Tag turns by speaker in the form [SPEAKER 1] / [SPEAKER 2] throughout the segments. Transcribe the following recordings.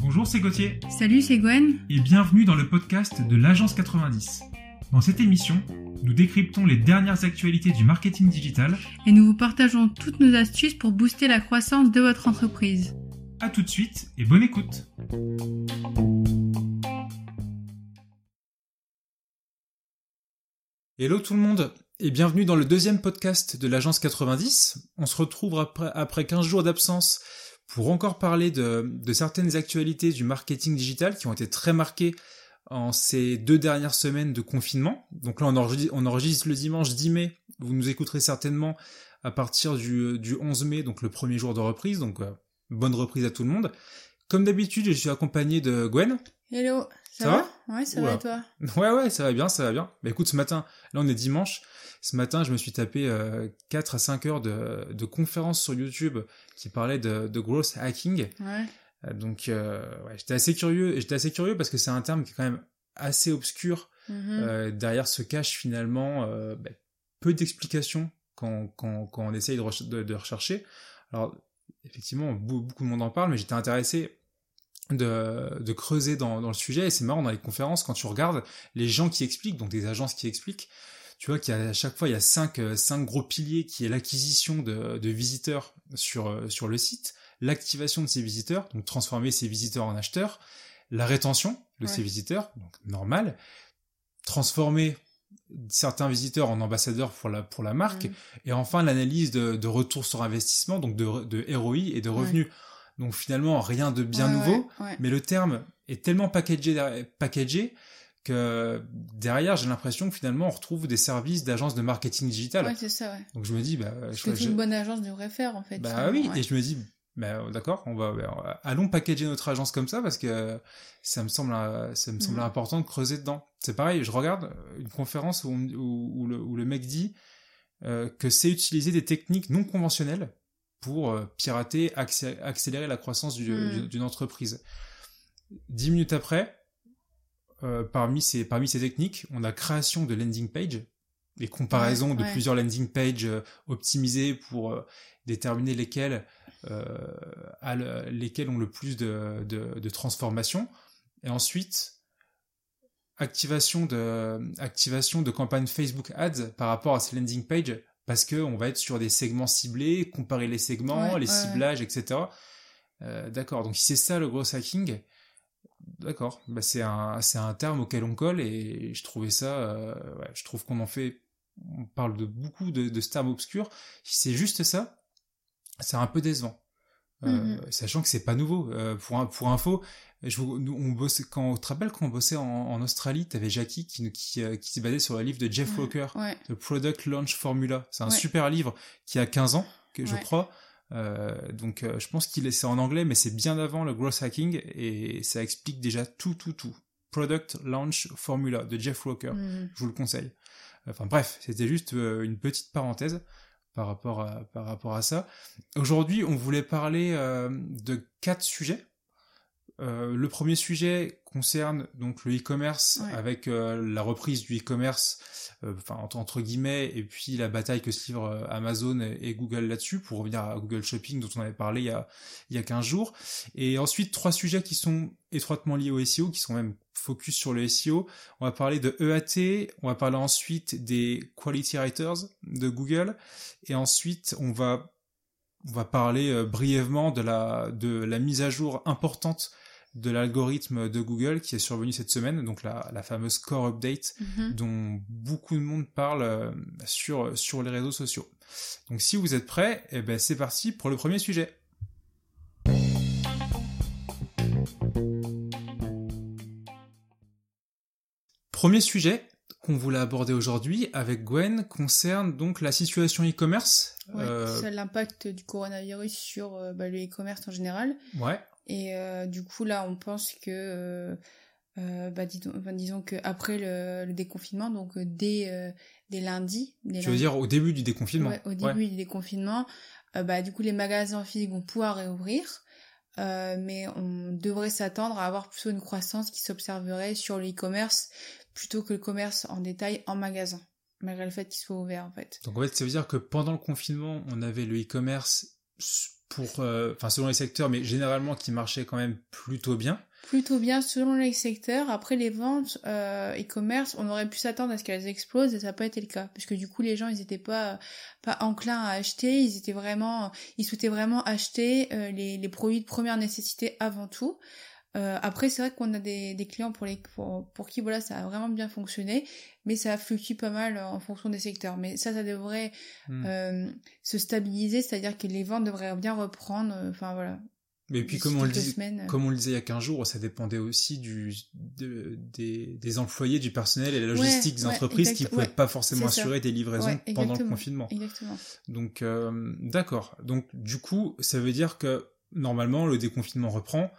[SPEAKER 1] Bonjour, c'est Gauthier.
[SPEAKER 2] Salut, c'est Gwen.
[SPEAKER 1] Et bienvenue dans le podcast de l'Agence 90. Dans cette émission, nous décryptons les dernières actualités du marketing digital.
[SPEAKER 2] Et nous vous partageons toutes nos astuces pour booster la croissance de votre entreprise.
[SPEAKER 1] A tout de suite et bonne écoute. Hello tout le monde et bienvenue dans le deuxième podcast de l'Agence 90. On se retrouve après, après 15 jours d'absence pour encore parler de, de, certaines actualités du marketing digital qui ont été très marquées en ces deux dernières semaines de confinement. Donc là, on enregistre, le dimanche 10 mai. Vous nous écouterez certainement à partir du, du 11 mai, donc le premier jour de reprise. Donc euh, bonne reprise à tout le monde. Comme d'habitude, je suis accompagné de Gwen.
[SPEAKER 2] Hello, ça, ça va, Ouais, ça va et toi?
[SPEAKER 1] Ouais, ouais, ça va bien, ça va bien. Bah écoute, ce matin, là on est dimanche, ce matin je me suis tapé euh, 4 à 5 heures de, de conférences sur YouTube qui parlaient de, de growth hacking.
[SPEAKER 2] Ouais.
[SPEAKER 1] Euh, donc, euh, ouais, j'étais assez curieux, j'étais assez curieux parce que c'est un terme qui est quand même assez obscur.
[SPEAKER 2] Mhm.
[SPEAKER 1] Euh, derrière se cache finalement bah, peu d'explications quand, quand, quand on essaye de, de, de rechercher. Alors, effectivement, beaucoup de monde en parle, mais j'étais intéressé de, de creuser dans, dans le sujet. Et c'est marrant, dans les conférences, quand tu regardes les gens qui expliquent, donc des agences qui expliquent, tu vois qu'à chaque fois, il y a cinq, euh, cinq gros piliers qui est l'acquisition de, de visiteurs sur, euh, sur le site, l'activation de ces visiteurs, donc transformer ces visiteurs en acheteurs, la rétention de
[SPEAKER 2] Ouais.
[SPEAKER 1] ces visiteurs, donc normal, transformer certains visiteurs en ambassadeurs pour la, pour la marque,
[SPEAKER 2] Mhm.
[SPEAKER 1] et enfin l'analyse de, de retour sur investissement, donc de, de ROI et de
[SPEAKER 2] Ouais.
[SPEAKER 1] Donc finalement, rien de bien
[SPEAKER 2] Ouais,
[SPEAKER 1] nouveau,
[SPEAKER 2] ouais,
[SPEAKER 1] mais le terme est tellement packagé, packagé que derrière, j'ai l'impression que finalement, on retrouve des services d'agences de marketing digital.
[SPEAKER 2] Ouais, c'est ça, ouais.
[SPEAKER 1] Donc je me dis, bah, je,
[SPEAKER 2] que toute bonne agence devrait faire, en fait.
[SPEAKER 1] bah oui, et je me dis, bah, d'accord, on va, bah, allons packager notre agence comme ça parce que ça me semble, ça me semble
[SPEAKER 2] Mhm.
[SPEAKER 1] important de creuser dedans. C'est pareil, je regarde euh, une conférence où, on- où, où le, où le mec dit euh, que c'est utiliser des techniques non conventionnelles pour euh, pirater, accé- accélérer la croissance du- d'une entreprise. Dix minutes après, euh, parmi, ces, parmi ces techniques, on a création de landing page, les comparaisons
[SPEAKER 2] Ouais,
[SPEAKER 1] de
[SPEAKER 2] ouais.
[SPEAKER 1] plusieurs landing pages euh, optimisées pour euh, déterminer lesquelles, a le- lesquelles ont le plus de, de, de transformation. Et ensuite, activation de, activation de campagne Facebook Ads par rapport à ces landing pages, parce que on va être sur des segments ciblés, comparer les segments,
[SPEAKER 2] Ouais,
[SPEAKER 1] les
[SPEAKER 2] ouais,
[SPEAKER 1] ciblages, etc. Euh, d'accord, donc si c'est ça le gros hacking, d'accord, bah c'est un, c'est un terme auquel on colle et je trouvais ça, euh, je trouve qu'on en fait, on parle de beaucoup de, de ce terme obscur. Si c'est juste ça, c'est un peu décevant. Euh,
[SPEAKER 2] Mhm.
[SPEAKER 1] Sachant que c'est pas nouveau. Euh, pour, un- pour info, je, vous- nous, on bossait, quand, tu te rappelles quand on bossait en, en Australie, t'avais Jackie qui, qui, euh, qui s'est basé sur le livre de Jeff
[SPEAKER 2] Ouais,
[SPEAKER 1] Walker,
[SPEAKER 2] Ouais.
[SPEAKER 1] The Product Launch Formula. C'est un
[SPEAKER 2] Ouais.
[SPEAKER 1] super livre qui a 15 ans, que je crois. Euh, donc euh, je pense qu'il est c'est en anglais, mais c'est bien avant le growth hacking et ça explique déjà tout, tout, tout. Product Launch Formula de Jeff Walker.
[SPEAKER 2] Mhm.
[SPEAKER 1] Je vous le conseille. Enfin bref, c'était juste euh, une petite parenthèse par rapport à, par rapport à ça. Aujourd'hui, on voulait parler euh, de quatre sujets. Euh, le premier sujet concerne donc le e-commerce
[SPEAKER 2] Ouais.
[SPEAKER 1] avec euh, la reprise du e-commerce, enfin entre, entre guillemets, et puis la bataille que se livrent Amazon et, et Google là-dessus, pour revenir à Google Shopping dont on avait parlé il y a, il y a 15 jours. Et ensuite, trois sujets qui sont étroitement liés au SEO, qui sont même focus sur le SEO. On va parler de EAT, on va parler ensuite des Quality Writers de Google, et ensuite on va on va parler euh, brièvement de la de la mise à jour importante de l'algorithme de Google qui est survenu cette semaine, donc la, la fameuse Core Update
[SPEAKER 2] Mhm.
[SPEAKER 1] dont beaucoup de monde parle euh, sur sur les réseaux sociaux. Donc si vous êtes prêts, eh ben c'est parti pour le premier sujet. Premier sujet qu'on voulait aborder aujourd'hui avec Gwen concerne donc la situation e-commerce.
[SPEAKER 2] Ouais,
[SPEAKER 1] Euh,
[SPEAKER 2] l'impact du coronavirus sur euh, bah, le e-commerce en général.
[SPEAKER 1] ouais,
[SPEAKER 2] Et euh, du coup, là, on pense que, bah, disons, enfin, disons que après le, le déconfinement, donc dès, dès lundi, dès
[SPEAKER 1] tu veux dire au début du déconfinement.
[SPEAKER 2] Ouais, au début du déconfinement, bah, du coup, les magasins physiques vont pouvoir réouvrir. Euh, mais on devrait s'attendre à avoir plutôt une croissance qui s'observerait sur le e-commerce plutôt que le commerce en détail en magasin, malgré le fait qu'il soit ouvert en fait.
[SPEAKER 1] Donc en fait, ça veut dire que pendant le confinement, on avait le e-commerce pour, enfin selon les secteurs, mais généralement qui marchait quand même plutôt bien
[SPEAKER 2] plutôt bien selon les secteurs. Après les ventes euh, e-commerce, on aurait pu s'attendre à ce qu'elles explosent et ça n'a pas été le cas parce que du coup les gens ils n'étaient pas pas enclins à acheter, ils étaient vraiment ils souhaitaient vraiment acheter euh, les, les produits de première nécessité avant tout. Euh, après, c'est vrai qu'on a des, des clients pour, les, pour, pour, qui voilà, ça a vraiment bien fonctionné, mais ça fluctue pas mal en fonction des secteurs. Mais ça, ça devrait hmm. euh, se stabiliser, c'est-à-dire que les ventes devraient bien reprendre. Enfin voilà,
[SPEAKER 1] mais puis comme on, le disait, euh. comme on le disait il y a 15 jours, ça dépendait aussi du, des, des, employés, du personnel et la logistique des entreprises qui ne pouvaient pas forcément assurer des livraisons pendant le confinement.
[SPEAKER 2] Exactement.
[SPEAKER 1] Donc euh, d'accord. Donc du coup, ça veut dire que normalement le déconfinement reprend.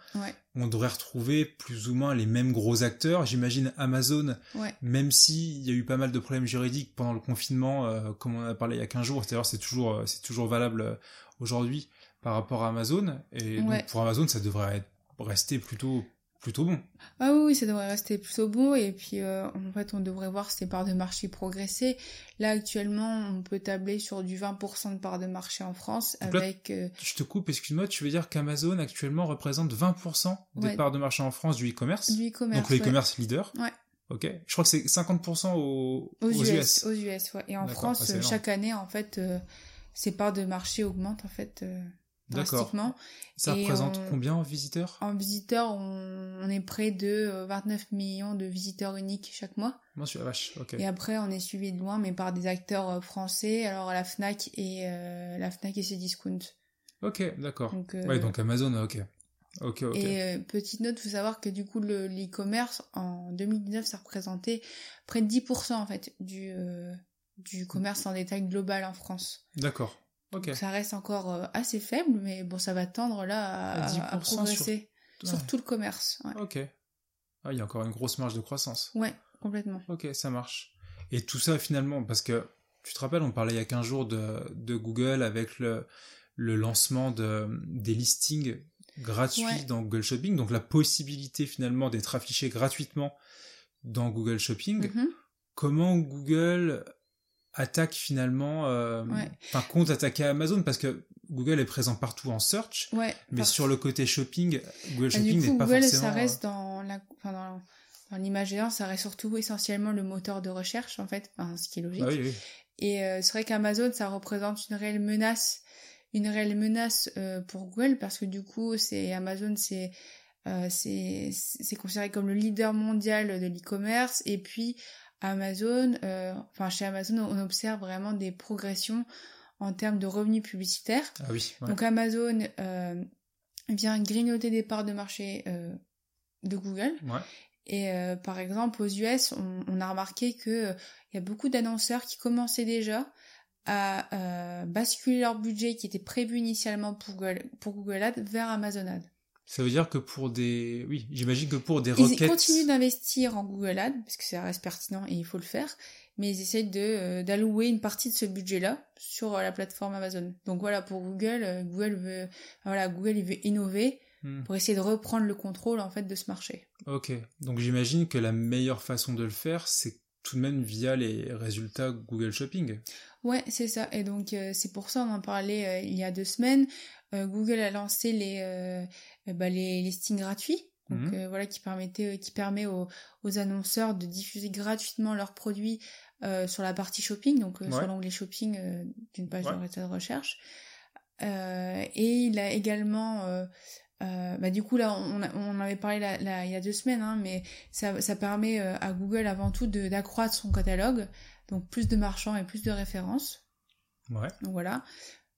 [SPEAKER 1] On devrait retrouver plus ou moins les mêmes gros acteurs. J'imagine Amazon, même s'il y a eu pas mal de problèmes juridiques pendant le confinement, euh, comme on a parlé il y a 15 jours. C'est toujours, c'est toujours valable aujourd'hui par rapport à Amazon. Et donc pour Amazon, ça devrait rester plutôt plutôt bon.
[SPEAKER 2] Ah oui, ça devrait rester plutôt bon. Et puis, euh, en fait, on devrait voir ces parts de marché progresser. Là, actuellement, on peut tabler sur du 20% de parts de marché en France avec...
[SPEAKER 1] Euh, je te coupe, excuse-moi, tu veux dire qu'Amazon, actuellement, représente 20% des parts de marché en France du e-commerce?
[SPEAKER 2] Du e-commerce,
[SPEAKER 1] Donc, le e-commerce leader?
[SPEAKER 2] Ouais.
[SPEAKER 1] Ok. Je crois que c'est 50% aux,
[SPEAKER 2] aux, US, Aux US, ouais. Et en France, ah, chaque année, en fait, euh, ces parts de marché augmentent, en fait... Drastiquement.
[SPEAKER 1] Ça représente combien en visiteurs?
[SPEAKER 2] En visiteurs, on, est près de 29 euh, millions de visiteurs uniques chaque mois.
[SPEAKER 1] Moi, je suis la vache, ok.
[SPEAKER 2] Et après, on est suivi de loin, mais par des acteurs euh, français, alors la Fnac et euh, la Fnac et ses discounts.
[SPEAKER 1] Ok, d'accord. Donc, ouais, donc Amazon, ok. Ok, ok.
[SPEAKER 2] Et petite note, faut savoir que du coup, l'e-commerce, en 2019, ça représentait près de 10% en fait du, du commerce en détail global en France.
[SPEAKER 1] D'accord. Donc
[SPEAKER 2] ça reste encore euh, assez faible, mais bon, ça va tendre là à, progresser sur... tout le commerce.
[SPEAKER 1] Ok. Ah, il y a encore une grosse marge de croissance.
[SPEAKER 2] Ouais, complètement.
[SPEAKER 1] Ok, ça marche. Et tout ça finalement, parce que tu te rappelles, on parlait il y a 15 jours de, de Google avec le, le lancement de, des listings gratuits dans Google Shopping, donc la possibilité finalement d'être affiché gratuitement dans Google Shopping. Mm-hmm. Comment Google attaque finalement, euh, enfin compte attaquer Amazon parce que Google est présent partout en search, mais sur le côté shopping, Google bah, Shopping n'est pas Google,
[SPEAKER 2] ça reste euh, dans la, enfin, dans, dans l'imaginaire, ça reste surtout essentiellement le moteur de recherche en fait, enfin, ce qui est logique. Ah Et euh, c'est vrai qu'Amazon, ça représente une réelle menace, une réelle menace euh, pour Google parce que du coup, c'est Amazon, c'est euh, c'est considéré comme le leader mondial de l'e-commerce et puis Amazon, euh, enfin chez Amazon, on observe vraiment des progressions en termes de revenus publicitaires.
[SPEAKER 1] Ah oui.
[SPEAKER 2] Donc Amazon euh, vient grignoter des parts de marché euh, de Google.
[SPEAKER 1] Ouais.
[SPEAKER 2] Et par exemple, aux US, on, a remarqué que il y a beaucoup d'annonceurs qui commençaient déjà à basculer leur budget qui était prévu initialement pour Google, pour Google Ads vers Amazon Ads.
[SPEAKER 1] Ça veut dire que pour des... Oui, j'imagine que pour des requêtes...
[SPEAKER 2] Ils continuent d'investir en Google Ads, parce que ça reste pertinent et il faut le faire, mais ils essayent euh, d'allouer une partie de ce budget-là sur euh, la plateforme Amazon. Donc voilà, pour Google, euh, Google veut... Voilà, Google, il veut innover hmm. pour essayer de reprendre le contrôle, en fait, de ce marché.
[SPEAKER 1] Ok. Donc j'imagine que la meilleure façon de le faire, c'est tout de même via les résultats Google Shopping.
[SPEAKER 2] Ouais, c'est ça. Et donc c'est pour ça on en parlait il y a deux semaines. Google a lancé les bah, les listings gratuits. Donc mhm. euh, voilà qui permettait, qui permet aux, aux, annonceurs de diffuser gratuitement leurs produits euh, sur la partie shopping, donc sur l'onglet shopping d'une page de résultats de recherche. et il a également euh, bah du coup là on, on avait parlé là, il y a deux semaines hein, mais ça, ça permet à Google avant tout d'accroître son catalogue donc plus de marchands et plus de références
[SPEAKER 1] ouais.
[SPEAKER 2] donc voilà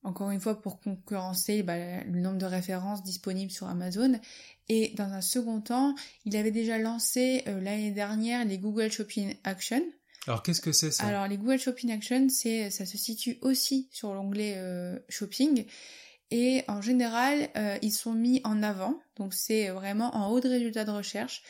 [SPEAKER 2] encore une fois pour concurrencer bah, le nombre de références disponibles sur Amazon. Et dans un second temps, il avait déjà lancé euh, l'année dernière les Google Shopping Action.
[SPEAKER 1] Alors qu'est-ce que c'est ça?
[SPEAKER 2] Alors les Google Shopping Action, c'est ça se situe aussi sur l'onglet euh, Shopping. Et en général, euh, ils sont mis en avant, donc c'est vraiment en haut de résultats de recherche.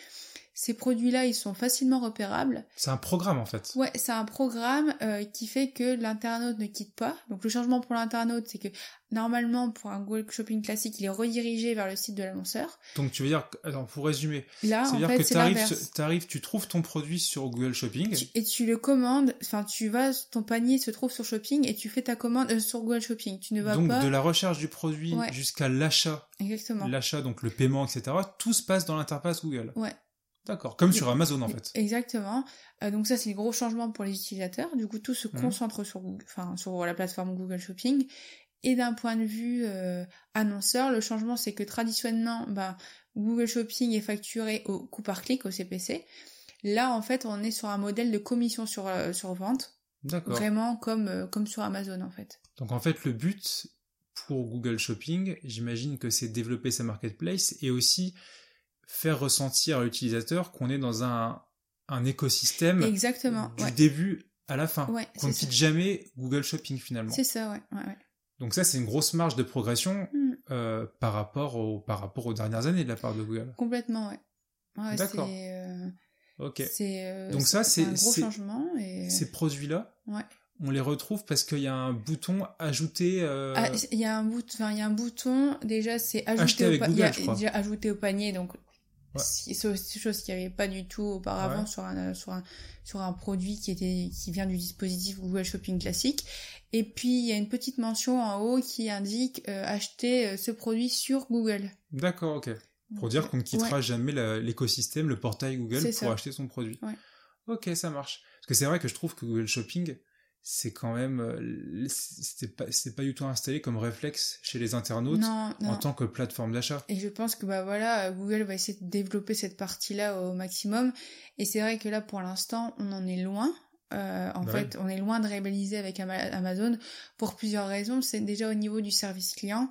[SPEAKER 2] Ces produits-là, ils sont facilement repérables.
[SPEAKER 1] C'est un programme en fait.
[SPEAKER 2] Ouais, c'est un programme euh, qui fait que l'internaute ne quitte pas. Donc le changement pour l'internaute, c'est que normalement pour un Google Shopping classique, il est redirigé vers le site de l'annonceur.
[SPEAKER 1] Donc tu veux dire, attends, pour résumer,
[SPEAKER 2] Là, en
[SPEAKER 1] c'est-à-dire
[SPEAKER 2] fait,
[SPEAKER 1] que
[SPEAKER 2] l'inverse.
[SPEAKER 1] t'arrives, tu trouves ton produit sur Google Shopping.
[SPEAKER 2] Tu- Et tu le commandes, enfin tu vas, ton panier se trouve sur Shopping et tu fais ta commande euh, sur Google Shopping. Tu ne vas
[SPEAKER 1] Donc
[SPEAKER 2] pas.
[SPEAKER 1] de la recherche du produit
[SPEAKER 2] Ouais.
[SPEAKER 1] jusqu'à l'achat,
[SPEAKER 2] Exactement.
[SPEAKER 1] l'achat donc le paiement, etc. Tout se passe dans l'interface Google.
[SPEAKER 2] Ouais.
[SPEAKER 1] D'accord. Comme sur Amazon en fait.
[SPEAKER 2] Exactement. Euh, donc ça c'est le gros changement pour les utilisateurs. Du coup tout se
[SPEAKER 1] Mhm.
[SPEAKER 2] concentre sur Google, enfin sur la plateforme Google Shopping. Et d'un point de vue euh, annonceur, le changement c'est que traditionnellement, bah, Google Shopping est facturé au coût par clic, au CPC. Là en fait on est sur un modèle de commission sur euh, sur vente,
[SPEAKER 1] D'accord.
[SPEAKER 2] vraiment comme comme sur Amazon en fait.
[SPEAKER 1] Donc en fait, le but pour Google Shopping, j'imagine que c'est développer sa marketplace et aussi faire ressentir à l'utilisateur qu'on est dans un, un écosystème
[SPEAKER 2] Exactement.
[SPEAKER 1] du
[SPEAKER 2] Ouais.
[SPEAKER 1] début à la fin.
[SPEAKER 2] Ouais,
[SPEAKER 1] qu'on ne quitte jamais Google Shopping finalement.
[SPEAKER 2] C'est ça, ouais.
[SPEAKER 1] Donc ça, c'est une grosse marge de progression
[SPEAKER 2] Mm.
[SPEAKER 1] euh, par, rapport au, par rapport aux dernières années de la part de Google.
[SPEAKER 2] Complètement, ouais.
[SPEAKER 1] D'accord.
[SPEAKER 2] euh,
[SPEAKER 1] Ok.
[SPEAKER 2] euh,
[SPEAKER 1] Donc ça, c'est-
[SPEAKER 2] un gros changement et
[SPEAKER 1] Ces produits-là, on les retrouve parce qu'il y a un bouton ajouter. euh,
[SPEAKER 2] Ah, il y a un bout, enfin il y a un bouton déjà c'est ajouter au
[SPEAKER 1] Google,
[SPEAKER 2] a déjà ajouté au panier donc
[SPEAKER 1] Ouais.
[SPEAKER 2] c'est aussi chose qu'il n'y avait pas du tout auparavant
[SPEAKER 1] Ouais.
[SPEAKER 2] sur un sur un sur un produit qui était qui vient du dispositif Google Shopping classique et puis il y a une petite mention en haut qui indique euh, acheter euh, ce produit sur Google.
[SPEAKER 1] D'accord, ok. Pour dire qu'on ne
[SPEAKER 2] ouais.
[SPEAKER 1] quittera jamais l'écosystème, le portail Google pour
[SPEAKER 2] ça.
[SPEAKER 1] acheter son produit. Ok, ça marche. Parce que c'est vrai que je trouve que Google Shopping, c'est quand même, euh, c'était pas, c'était pas du tout installé comme réflexe chez les internautes
[SPEAKER 2] Non, non.
[SPEAKER 1] en tant que plateforme d'achat.
[SPEAKER 2] Et je pense que bah voilà, Google va essayer de développer cette partie-là au maximum. Et c'est vrai que là, pour l'instant, on en est loin. Euh, en
[SPEAKER 1] Bah
[SPEAKER 2] fait, on est loin de rivaliser avec Ama- Amazon pour plusieurs raisons. C'est déjà au niveau du service client.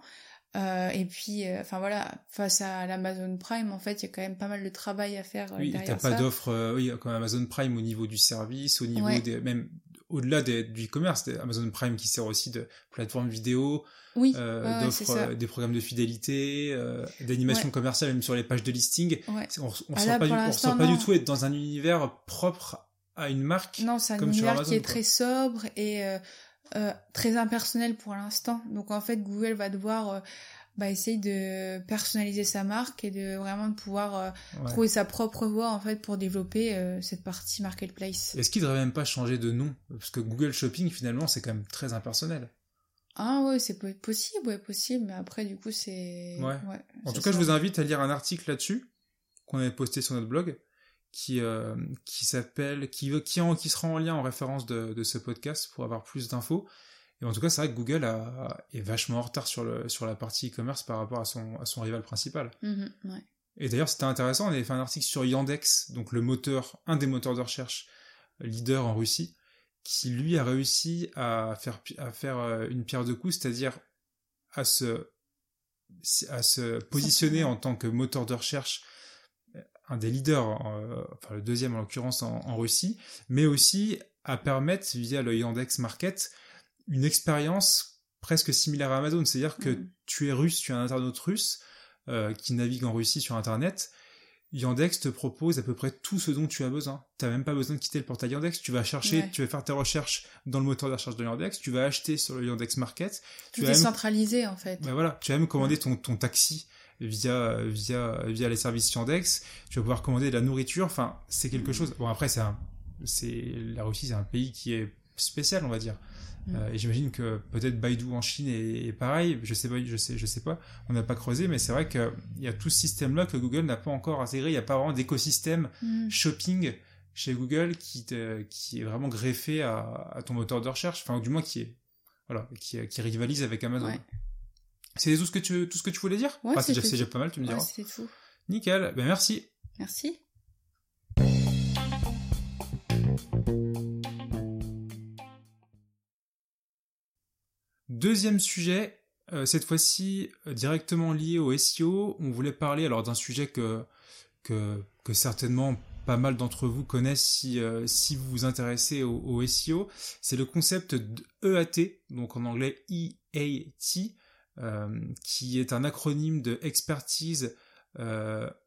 [SPEAKER 2] Euh, et puis, euh, enfin voilà, face à l'Amazon Prime, en fait, il y a quand même pas mal de travail à faire euh,
[SPEAKER 1] Oui, et t'as
[SPEAKER 2] derrière
[SPEAKER 1] pas d'offre, oui, comme Amazon Prime au niveau du service, au niveau
[SPEAKER 2] Ouais.
[SPEAKER 1] des, même au-delà du e-commerce, des- Amazon Prime qui sert aussi de plateforme vidéo,
[SPEAKER 2] Oui,
[SPEAKER 1] euh,
[SPEAKER 2] ouais, ça.
[SPEAKER 1] euh, des programmes de fidélité, euh, d'animation
[SPEAKER 2] Ouais.
[SPEAKER 1] commerciale même sur les pages de listing.
[SPEAKER 2] Ouais.
[SPEAKER 1] On, on
[SPEAKER 2] Ah,
[SPEAKER 1] sent pas, du, on pas tout être dans un univers propre à une marque.
[SPEAKER 2] Non, c'est un
[SPEAKER 1] comme
[SPEAKER 2] univers
[SPEAKER 1] Amazon,
[SPEAKER 2] qui est
[SPEAKER 1] quoi.
[SPEAKER 2] très sobre et euh, très impersonnel pour l'instant. Donc en fait, Google va devoir bah, essayer de personnaliser sa marque et de vraiment de pouvoir euh,
[SPEAKER 1] Ouais.
[SPEAKER 2] trouver sa propre voie en fait pour développer euh, cette partie marketplace.
[SPEAKER 1] Est-ce qu'il devrait même pas changer de nom? Parce que Google Shopping, finalement, c'est quand même très impersonnel.
[SPEAKER 2] Ah ouais, c'est po- possible, ouais, possible, mais après du coup c'est...
[SPEAKER 1] Ouais. En tout cas, je vous invite à lire un article là-dessus qu'on avait posté sur notre blog, qui euh, qui s'appelle, qui qui, en- qui sera en lien en référence de, de ce podcast pour avoir plus d'infos. Et en tout cas, c'est vrai que Google a, est vachement en retard sur le sur la partie e-commerce par rapport à son à son rival principal.
[SPEAKER 2] Mhm, ouais.
[SPEAKER 1] Et d'ailleurs, c'était intéressant, on avait fait un article sur Yandex, donc le moteur, un des moteurs de recherche leader en Russie, qui lui a réussi à faire, à faire euh, une pierre de coups, c'est-à-dire à se, à se positionner en tant que moteur de recherche, euh, un des leaders, euh, enfin le deuxième en l'occurrence en, en Russie, mais aussi à permettre, via le Yandex Market, une expérience presque similaire à Amazon, c'est-à-dire que
[SPEAKER 2] Mhm.
[SPEAKER 1] tu es russe, tu es un internaute russe, euh, qui navigue en Russie sur Internet, Yandex te propose à peu près tout ce dont tu as besoin. Tu n'as même pas besoin de quitter le portail Yandex. Tu vas chercher,
[SPEAKER 2] Ouais.
[SPEAKER 1] tu vas faire tes recherches dans le moteur de recherche de Yandex. Tu vas acheter sur le Yandex Market. Tu
[SPEAKER 2] Tout
[SPEAKER 1] vas
[SPEAKER 2] est
[SPEAKER 1] même,
[SPEAKER 2] centralisé en fait.
[SPEAKER 1] bah voilà, tu vas même commander ton, ton taxi via, via, via les services Yandex. Tu vas pouvoir commander de la nourriture. Enfin, c'est quelque
[SPEAKER 2] Mm.
[SPEAKER 1] chose. Bon, après, c'est un, c'est, la Russie, c'est un pays qui est spécial, on va dire.
[SPEAKER 2] Mm.
[SPEAKER 1] Euh, et j'imagine que peut-être Baidu en Chine est, est pareil. Je sais pas, je sais, je sais pas. On n'a pas creusé, mais c'est vrai qu'il y a tout ce système-là que Google n'a pas encore intégré. Il n'y a pas vraiment d'écosystème
[SPEAKER 2] Mhm.
[SPEAKER 1] shopping chez Google qui, te- qui est vraiment greffé à, à ton moteur de recherche. Enfin, du moins qui est, voilà, qui, qui rivalise avec Amazon.
[SPEAKER 2] Ouais.
[SPEAKER 1] C'est tout ce que tu, tout ce que tu voulais dire?
[SPEAKER 2] Ouais,
[SPEAKER 1] Ah, c'est déjà,
[SPEAKER 2] c'était
[SPEAKER 1] c'est déjà pas mal, tu me
[SPEAKER 2] Ouais,
[SPEAKER 1] diras.
[SPEAKER 2] c'est tout.
[SPEAKER 1] Nickel. Ben, merci.
[SPEAKER 2] Merci.
[SPEAKER 1] Deuxième sujet, euh, cette fois-ci euh, directement lié au SEO. On voulait parler alors d'un sujet que, que, certainement pas mal d'entre vous connaissent si, euh, si vous vous intéressez au, au SEO. C'est le concept de EAT, donc en anglais EAT, qui est un acronyme de Expertise,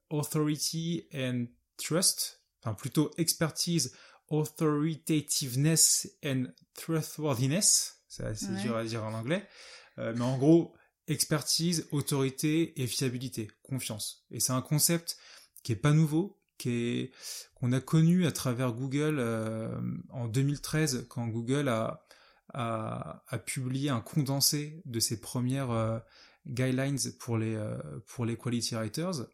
[SPEAKER 1] Authority and trust, enfin plutôt expertise, authoritativeness and trustworthiness. C'est assez dur à dire en anglais. Euh, mais en gros, expertise, autorité et fiabilité, confiance. Et c'est un concept qui est pas nouveau, qui est qu'on a connu à travers Google euh, en 2013 quand Google a, a, a publié un condensé de ses premières euh, guidelines pour les pour les quality writers.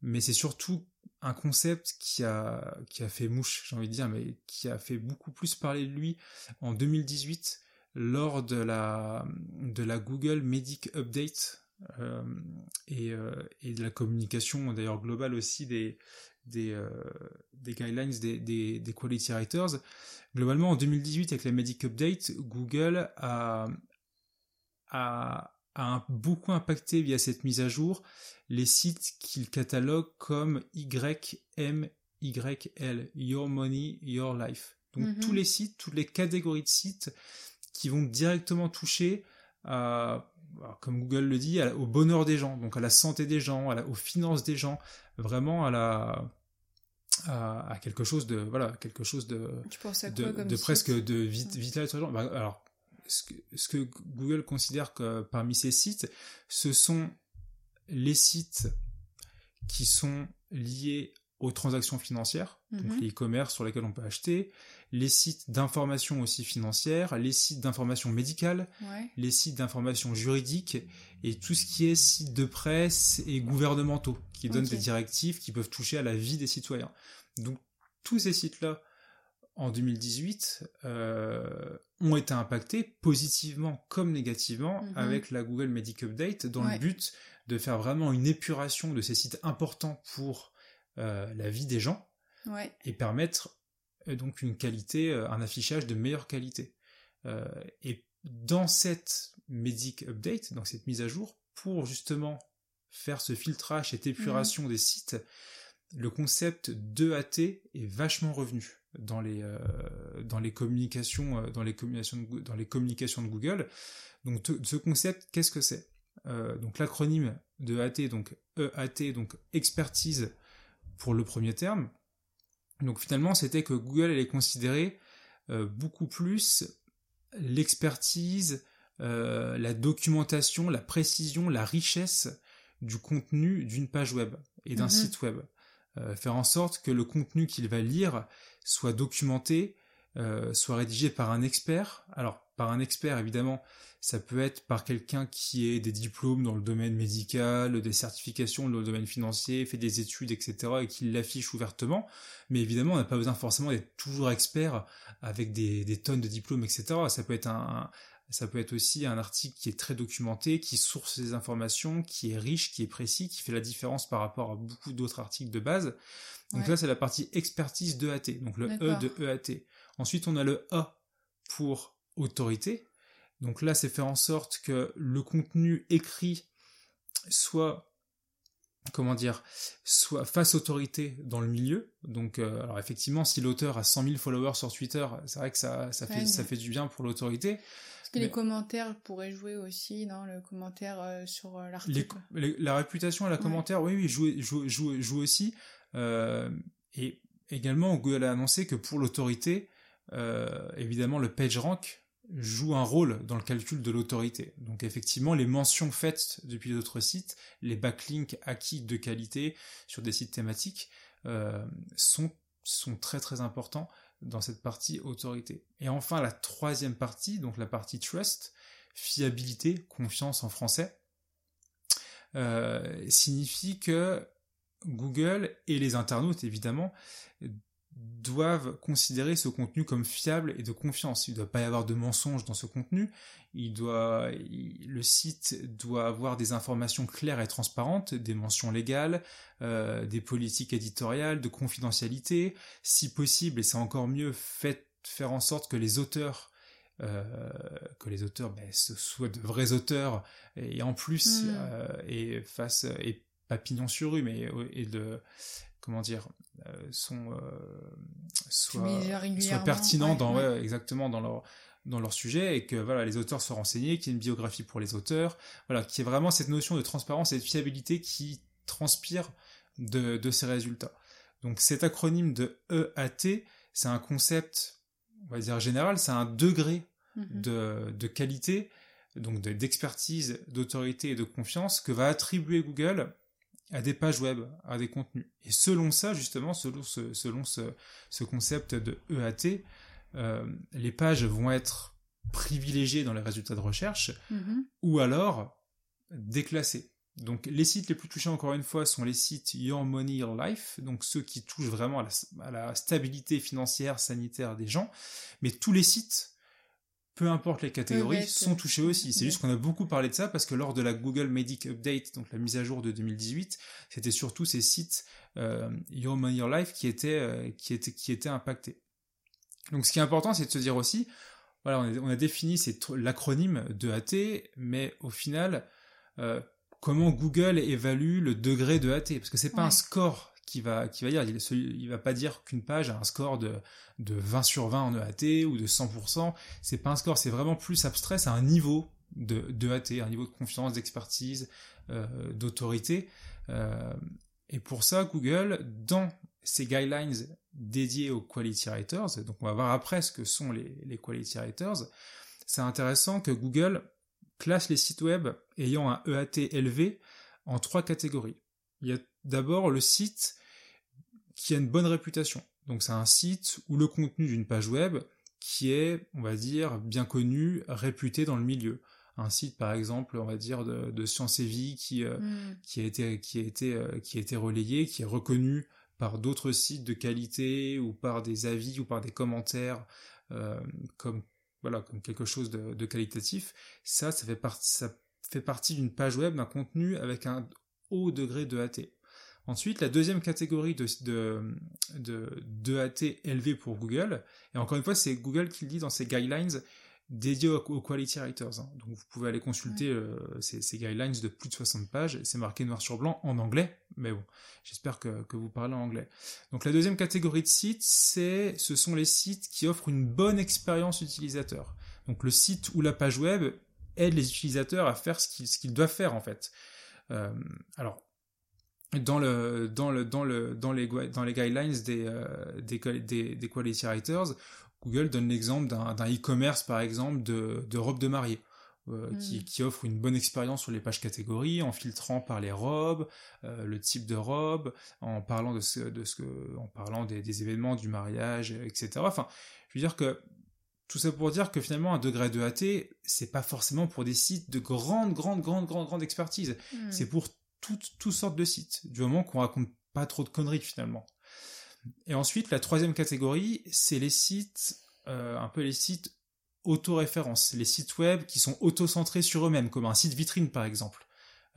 [SPEAKER 1] Mais c'est surtout un concept qui a, qui a fait mouche, j'ai envie de dire, mais qui a fait beaucoup plus parler de lui en 2018 lors de la, de la Google Medic Update euh, et, euh, et, de la communication d'ailleurs globale aussi des, des, euh, des guidelines des, des, des, quality writers. Globalement, en 2018, avec la Medic Update, Google a, a, a beaucoup impacté via cette mise à jour les sites qu'il catalogue comme YMYL, Your Money, Your Life. Donc mhm. tous les sites, toutes les catégories de sites qui vont directement toucher à, comme Google le dit, au bonheur des gens, donc à la santé des gens, à aux finances des gens, vraiment à la à, quelque chose de voilà quelque chose de de, presque de vital bah, alors ce que, ce que Google considère que parmi ces sites ce sont les sites qui sont liés aux transactions financières, donc mhm. les e-commerce sur lesquels on peut acheter, les sites d'information aussi financière, les sites d'information médicale, les sites d'information juridique et tout ce qui est sites de presse et gouvernementaux qui donnent des directives qui peuvent toucher à la vie des citoyens. Donc tous ces sites-là, en 2018, euh, ont été impactés positivement comme négativement mhm. avec la Google Medic Update dans le but de faire vraiment une épuration de ces sites importants pour la vie des gens et permettre euh, donc une qualité, euh, un affichage de meilleure qualité. et dans cette Medic Update, dans cette mise à jour, pour justement faire ce filtrage, cette épuration mhm. des sites, le concept d'EAT est vachement revenu dans les dans les communications dans les communications de, dans les communications de Google. Donc ce concept, qu'est-ce que c'est? Euh, donc l'acronyme de AT, donc EAT, donc expertise pour le premier terme. Donc finalement, c'était que Google allait considérer euh, beaucoup plus l'expertise, euh, la documentation, la précision, la richesse du contenu d'une page web et d'un mhm. site web. faire en sorte que le contenu qu'il va lire soit documenté, soit rédigé par un expert. Alors, par un expert, évidemment, ça peut être par quelqu'un qui ait des diplômes dans le domaine médical, des certifications dans le domaine financier, fait des études, etc., et qui l'affiche ouvertement. Mais évidemment, on n'a pas besoin forcément d'être toujours expert avec des, tonnes de diplômes, etc. Ça peut être un, ça peut être aussi un article qui est très documenté, qui source des informations, qui est riche, qui est précis, qui fait la différence par rapport à beaucoup d'autres articles de base. Donc là, c'est la partie expertise de AT, donc le E de EAT. Ensuite, on a le A pour autorité, donc là, c'est faire en sorte que le contenu écrit soit comment dire, soit face autorité dans le milieu. Donc, euh, alors effectivement, si l'auteur a 100 000 followers sur Twitter, c'est vrai que ça, ça, fait, ça fait du bien pour l'autorité.
[SPEAKER 2] Est-ce que les commentaires pourraient jouer aussi, non Le commentaire euh, sur euh, l'article
[SPEAKER 1] La réputation et la commentaire, oui, oui, joue, joue, joue, joue aussi. et également, Google a annoncé que pour l'autorité, évidemment, le PageRank joue un rôle dans le calcul de l'autorité. Donc effectivement, les mentions faites depuis d'autres sites, les backlinks acquis de qualité sur des sites thématiques euh, sont, sont très très importants dans cette partie autorité. Et enfin, la troisième partie, donc la partie trust, fiabilité, confiance en français, euh, signifie que Google et les internautes, évidemment, doivent considérer ce contenu comme fiable et de confiance. Il ne doit pas y avoir de mensonges dans ce contenu. Il doit, le site doit avoir des informations claires et transparentes, des mentions légales, euh, des politiques éditoriales, de confidentialité. Si possible, et c'est encore mieux, faire en sorte que les auteurs euh, que les auteurs ben, soient de vrais auteurs et en plus mmh. euh, et face et pas pignon sur rue mais et de comment dire euh, sont euh, pertinents dans exactement dans leur dans leur sujet et que voilà les auteurs soient renseignés, qu'il y ait une biographie pour les auteurs, voilà, qu'il y ait vraiment cette notion de transparence et de fiabilité qui transpire de, de ces résultats. Donc cet acronyme de EAT, c'est un concept, on va dire général, c'est un degré
[SPEAKER 2] Mhm.
[SPEAKER 1] de, de qualité, donc de- d'expertise, d'autorité et de confiance que va attribuer Google à des pages web, à des contenus. Et selon ça, justement, selon ce, selon ce, ce concept de EAT, euh, les pages vont être privilégiées dans les résultats de recherche
[SPEAKER 2] Mhm.
[SPEAKER 1] ou alors déclassées. Donc les sites les plus touchés encore une fois sont les sites Your Money Your Life, donc ceux qui touchent vraiment à la, à la stabilité financière, sanitaire des gens, mais tous les sites, peu importe les catégories, sont touchés aussi. C'est juste qu'on a beaucoup parlé de ça parce que lors de la Google Medic Update, donc la mise à jour de 2018, c'était surtout ces sites euh, Your Money Your Life qui étaient, euh, qui étaient, qui étaient impactés. Donc ce qui est important, c'est de se dire aussi, voilà, on a, on a défini l'acronyme de AT, mais au final, euh, comment Google évalue le degré de AT Parce que c'est pas
[SPEAKER 2] Ouais.
[SPEAKER 1] un score qui va, qui va dire, il, il va pas dire qu'une page a un score de, de 20 sur 20 en EAT ou de 100%. C'est pas un score, c'est vraiment plus abstrait, c'est un niveau de, de AT, un niveau de confiance, d'expertise, euh, d'autorité. Euh, et pour ça, Google, dans ses guidelines dédiés aux quality writers, donc on va voir après ce que sont les, les quality writers, c'est intéressant que Google classe les sites web ayant un EAT élevé en trois catégories. Il y a d'abord le site qui a une bonne réputation. Donc c'est un site où le contenu d'une page web qui est, on va dire, bien connu, réputé dans le milieu. Un site, par exemple, on va dire, de, de Sciences et Vie qui, euh,
[SPEAKER 2] Mhm.
[SPEAKER 1] qui a été qui a été euh, qui a été relayé, qui est reconnu par d'autres sites de qualité ou par des avis ou par des commentaires euh, comme voilà comme quelque chose de, de qualitatif. Ça, ça fait partie ça fait partie d'une page web d'un contenu avec un haut degré de AT. Ensuite, la deuxième catégorie de, de, de, de AT élevé pour Google, et encore une fois, c'est Google qui le dit dans ses guidelines dédiés aux, aux quality writers. hein. Donc vous pouvez aller consulter euh, ces, ces guidelines de plus de 60 pages, c'est marqué noir sur blanc en anglais, mais bon, j'espère que, que vous parlez en anglais. Donc la deuxième catégorie de sites, c'est, ce sont les sites qui offrent une bonne expérience utilisateur. Donc le site ou la page web aide les utilisateurs à faire ce qu'ils, ce qu'ils doivent faire en fait. Euh, alors, dans le dans le dans le dans les dans les guidelines des euh, des, des des quality writers, Google donne l'exemple d'un d'un e-commerce par exemple de de robes de mariée. euh, qui, qui offre une bonne expérience sur les pages catégories en filtrant par les robes, euh, le type de robe, en parlant de ce, de ce que, en parlant des, des événements du mariage, etc. Enfin, je veux dire que tout ça pour dire que finalement un degré de AT, c'est pas forcément pour des sites de grande, grande, grande, grande, grande expertise.
[SPEAKER 2] Mhm.
[SPEAKER 1] C'est pour toutes, toutes sortes de sites, du moment qu'on raconte pas trop de conneries finalement. Et ensuite, la troisième catégorie, c'est les sites, euh, un peu les sites autoréférences, les sites web qui sont auto-centrés sur eux-mêmes, comme un site vitrine par exemple,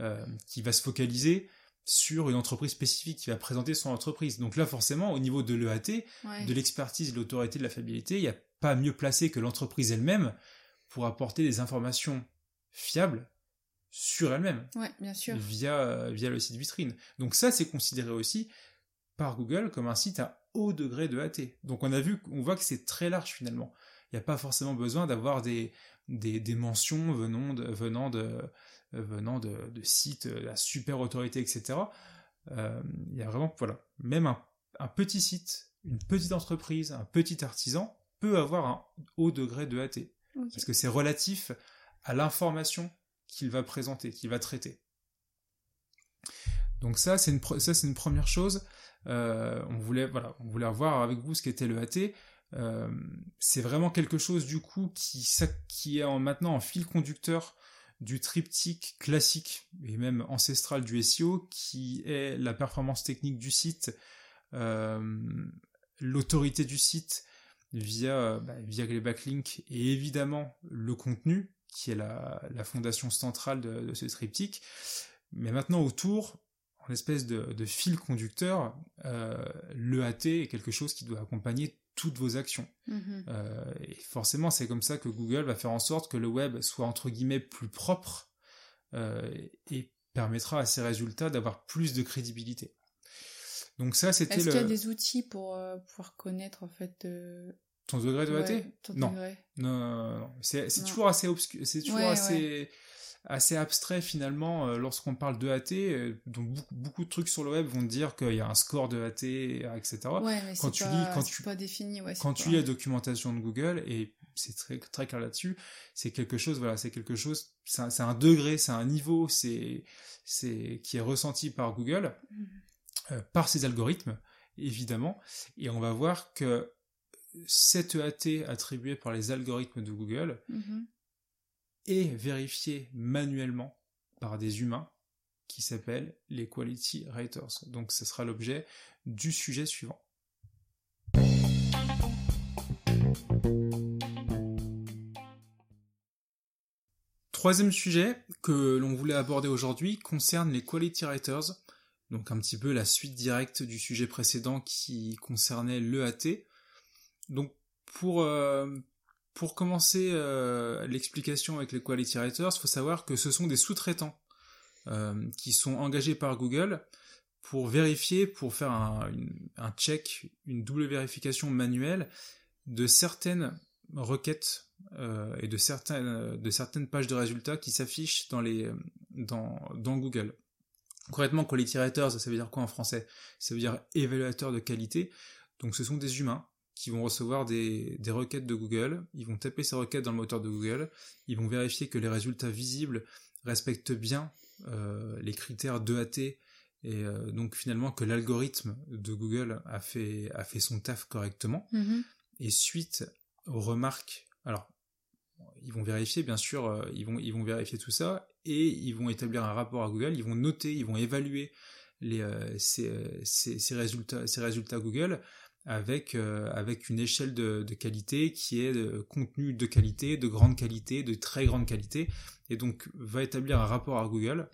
[SPEAKER 1] euh, qui va se focaliser sur une entreprise spécifique, qui va présenter son entreprise. Donc là, forcément, au niveau de l'EAT,
[SPEAKER 2] Ouais.
[SPEAKER 1] de l'expertise, de l'autorité, de la fiabilité, il n'y a pas mieux placé que l'entreprise elle-même pour apporter des informations fiables sur elle-même
[SPEAKER 2] Ouais, bien sûr.
[SPEAKER 1] via, via le site vitrine. Donc ça, c'est considéré aussi par Google comme un site à haut degré de AT. Donc on a vu, on voit que c'est très large finalement. Il n'y a pas forcément besoin d'avoir des, des, des mentions venant de, venant de, venant de, de sites à super autorité, etc. Euh, il y a vraiment, voilà, même un, un petit site, une petite entreprise, un petit artisan peut avoir un haut degré de AT. Parce que c'est relatif à l'information qu'il va présenter, qu'il va traiter. Donc ça, c'est une, pre- ça, c'est une première chose. Euh, on voulait, voilà, on voulait voir avec vous ce qu'était le AT. Euh, c'est vraiment quelque chose du coup qui, ça, qui est en, maintenant en fil conducteur du triptyque classique et même ancestral du SEO, qui est la performance technique du site, euh, l'autorité du site via, bah, via les backlinks et évidemment le contenu, qui est la, la fondation centrale de, de ce triptyque. Mais maintenant autour, en espèce de, de fil conducteur, euh, l'EAT est quelque chose qui doit accompagner toutes vos actions.
[SPEAKER 2] Mhm.
[SPEAKER 1] Euh, et forcément, c'est comme ça que Google va faire en sorte que le web soit entre guillemets plus propre euh, et permettra à ses résultats d'avoir plus de crédibilité. Donc ça, c'était
[SPEAKER 2] Est-ce qu'il y a
[SPEAKER 1] le
[SPEAKER 2] des outils pour euh, pouvoir connaître en fait euh,
[SPEAKER 1] ton degré de AT.
[SPEAKER 2] ouais, ton
[SPEAKER 1] Non.
[SPEAKER 2] degré
[SPEAKER 1] Non, non, non, non. c'est toujours assez obscur, c'est toujours
[SPEAKER 2] Ouais,
[SPEAKER 1] assez assez abstrait finalement euh, lorsqu'on parle de AT. Euh, donc beaucoup, beaucoup, de trucs sur le web vont dire qu'il y a un score de AT, etc.
[SPEAKER 2] Ouais, mais quand tu pas, lis, quand tu pas défini, ouais,
[SPEAKER 1] quand tu lis la documentation de Google et c'est très très clair là-dessus, c'est quelque chose, voilà, c'est quelque chose, c'est un, un, degré, c'est un niveau, c'est c'est qui est ressenti par Google, mmh. euh, par ses algorithmes évidemment, et on va voir que cette EAT attribuée par les algorithmes de Google mmh est vérifiée manuellement par des humains qui s'appellent les Quality Writers. Donc ce sera l'objet du sujet suivant. Troisième sujet que l'on voulait aborder aujourd'hui concerne les Quality Writers, donc un petit peu la suite directe du sujet précédent qui concernait l'EAT. Donc pour, euh, commencer euh, l'explication avec les Quality Writers, il faut savoir que ce sont des sous-traitants euh, qui sont engagés par Google pour vérifier, pour faire un, check, une double vérification manuelle de certaines requêtes et de certaines, de certaines pages de résultats qui s'affichent dans, dans Google. Concrètement, quality writers, ça veut dire quoi en français? Ça veut dire évaluateur de qualité. Donc ce sont des humains qui vont recevoir des, requêtes de Google, ils vont taper ces requêtes dans le moteur de Google, ils vont vérifier que les résultats visibles respectent bien euh, les critères d'EAT et euh, donc finalement que l'algorithme de Google a fait, a fait son taf correctement. Mm-hmm. Et suite aux remarques, alors ils vont vérifier bien sûr, euh, ils, vont, ils vont vérifier tout ça et ils vont établir un rapport à Google, ils vont noter, ils vont évaluer les, ces, ces, résultats, ces résultats Google avec, euh, avec une échelle de, qualité qui est de contenu de qualité, de grande qualité, de très grande qualité, et donc va établir un rapport à Google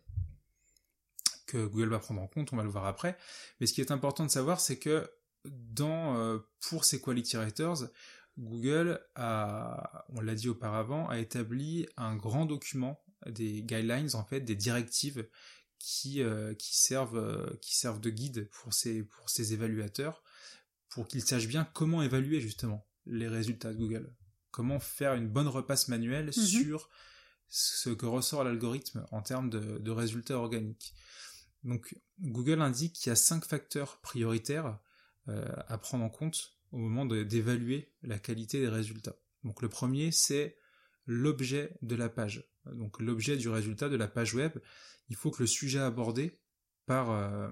[SPEAKER 1] que Google va prendre en compte, on va le voir après. Mais ce qui est important de savoir, c'est que dans, euh, pour ces quality writers, Google a, on l'a dit auparavant, a établi un grand document des guidelines en fait, des directives qui, euh, qui servent qui servent de guide pour ces pour ces évaluateurs pour qu'ils sachent bien comment évaluer justement les résultats de Google. Comment faire une bonne repasse manuelle mhm. sur ce que ressort l'algorithme en termes de, résultats organiques. Donc Google indique qu'il y a cinq facteurs prioritaires euh, à prendre en compte au moment d'évaluer la qualité des résultats. Donc le premier c'est l'objet de la page. Donc l'objet du résultat de la page web. Il faut que le sujet abordé par, euh,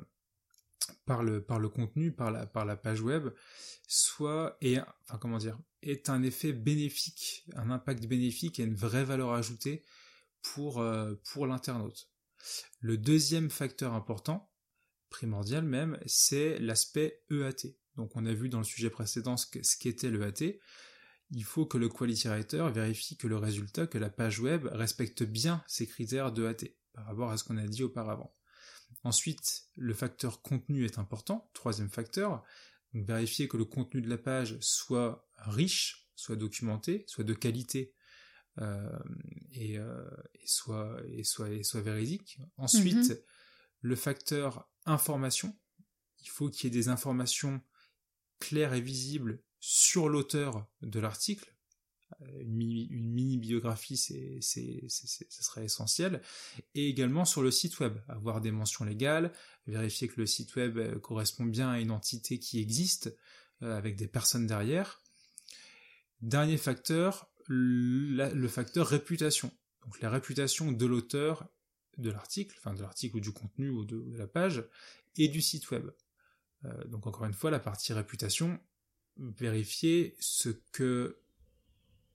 [SPEAKER 1] par le, contenu, par la, page web, soit, et, enfin, comment dire, est un effet bénéfique, un impact bénéfique et une vraie valeur ajoutée pour, euh, pour l'internaute. Le deuxième facteur important, primordial même, c'est l'aspect EAT. Donc on a vu dans le sujet précédent ce qu'était l'EAT. Il faut que le quality writer vérifie que le résultat, que la page web respecte bien ces critères d'EAT par rapport à ce qu'on a dit auparavant. Ensuite, le facteur contenu est important. Troisième facteur, vérifier que le contenu de la page soit riche, soit documenté, soit de qualité euh, euh, et, soit, et, soit, et soit véridique. Ensuite, mhm. le facteur information. Il faut qu'il y ait des informations claires et visibles sur l'auteur de l'article, une mini, biographie, c'est, ce serait essentiel. Et également sur le site web, avoir des mentions légales, vérifier que le site web euh, correspond bien à une entité qui existe, euh, avec des personnes derrière. Dernier facteur, le facteur réputation. Donc la réputation de l'auteur de l'article, enfin de l'article ou du contenu ou de, la page, et du site web. Euh, donc encore une fois, la partie réputation, vérifier ce que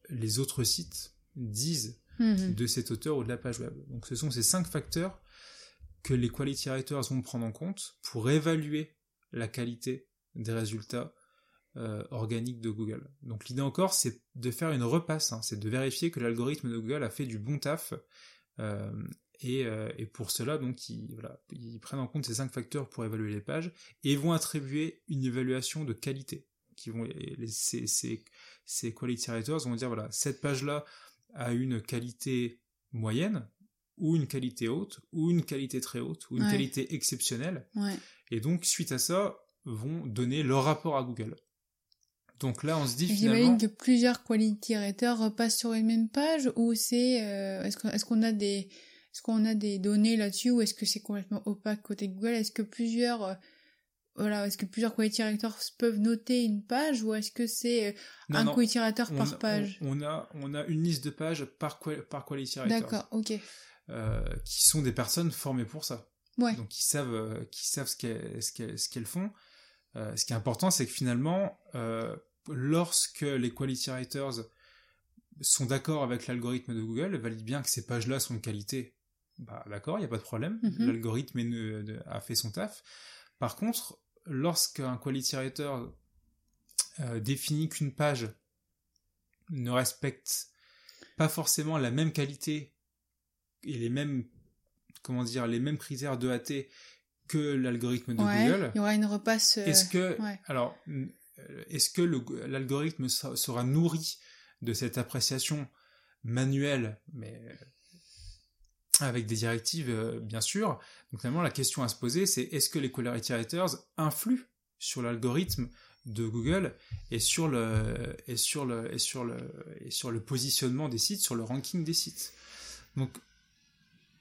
[SPEAKER 1] les autres sites disent mhm. de cet auteur ou de la page web. Donc ce sont ces cinq facteurs que les quality writers vont prendre en compte pour évaluer la qualité des résultats euh, organiques de Google. Donc l'idée encore, c'est de faire une repasse, hein. c'est de vérifier que l'algorithme de Google a fait du bon taf. Euh, euh, et, pour cela, donc, ils, voilà, ils prennent en compte ces cinq facteurs pour évaluer les pages et vont attribuer une évaluation de qualité. Qui vont, ces, ces quality writers vont dire voilà, cette page-là a une qualité moyenne, ou une qualité haute, ou une qualité très haute, ou une qualité exceptionnelle. Et donc, suite à ça, vont donner leur rapport à Google. Donc là, on se dit finalement...
[SPEAKER 2] J'imagine que plusieurs quality writers repassent sur une même page, ou c'est... Euh, est-ce qu'on a des, Est-ce qu'on a des données là-dessus ou est-ce que c'est complètement opaque côté Google? Est-ce que plusieurs euh, voilà, est-ce que plusieurs quality writers peuvent noter une page ou est-ce que c'est euh, un writer par page?
[SPEAKER 1] on, a on a une liste de pages par par quality writer.
[SPEAKER 2] D'accord, ok.
[SPEAKER 1] Euh, qui sont des personnes formées pour ça.
[SPEAKER 2] Ouais.
[SPEAKER 1] Donc qui savent euh, qui savent ce qu'elles ce qu'elles font. ce qui est important, c'est que finalement, lorsque les quality writers sont d'accord avec l'algorithme de Google, valident bien que ces pages-là sont de qualité. Bah d'accord, il n'y a pas de problème.
[SPEAKER 2] Mhm.
[SPEAKER 1] L'algorithme a fait son taf. Par contre, lorsqu'un quality writer euh, définit qu'une page ne respecte pas forcément la même qualité et les mêmes comment dire les mêmes critères de AT que l'algorithme de Google,
[SPEAKER 2] il y aura une repasse. Euh,
[SPEAKER 1] est-ce que alors euh, est-ce que l'algorithme sera nourri de cette appréciation manuelle, mais avec des directives euh, bien sûr. Donc finalement la question à se poser c'est est-ce que les quality writers influent sur l'algorithme de Google et sur le et sur le et sur le et sur le positionnement des sites, sur le ranking des sites? Donc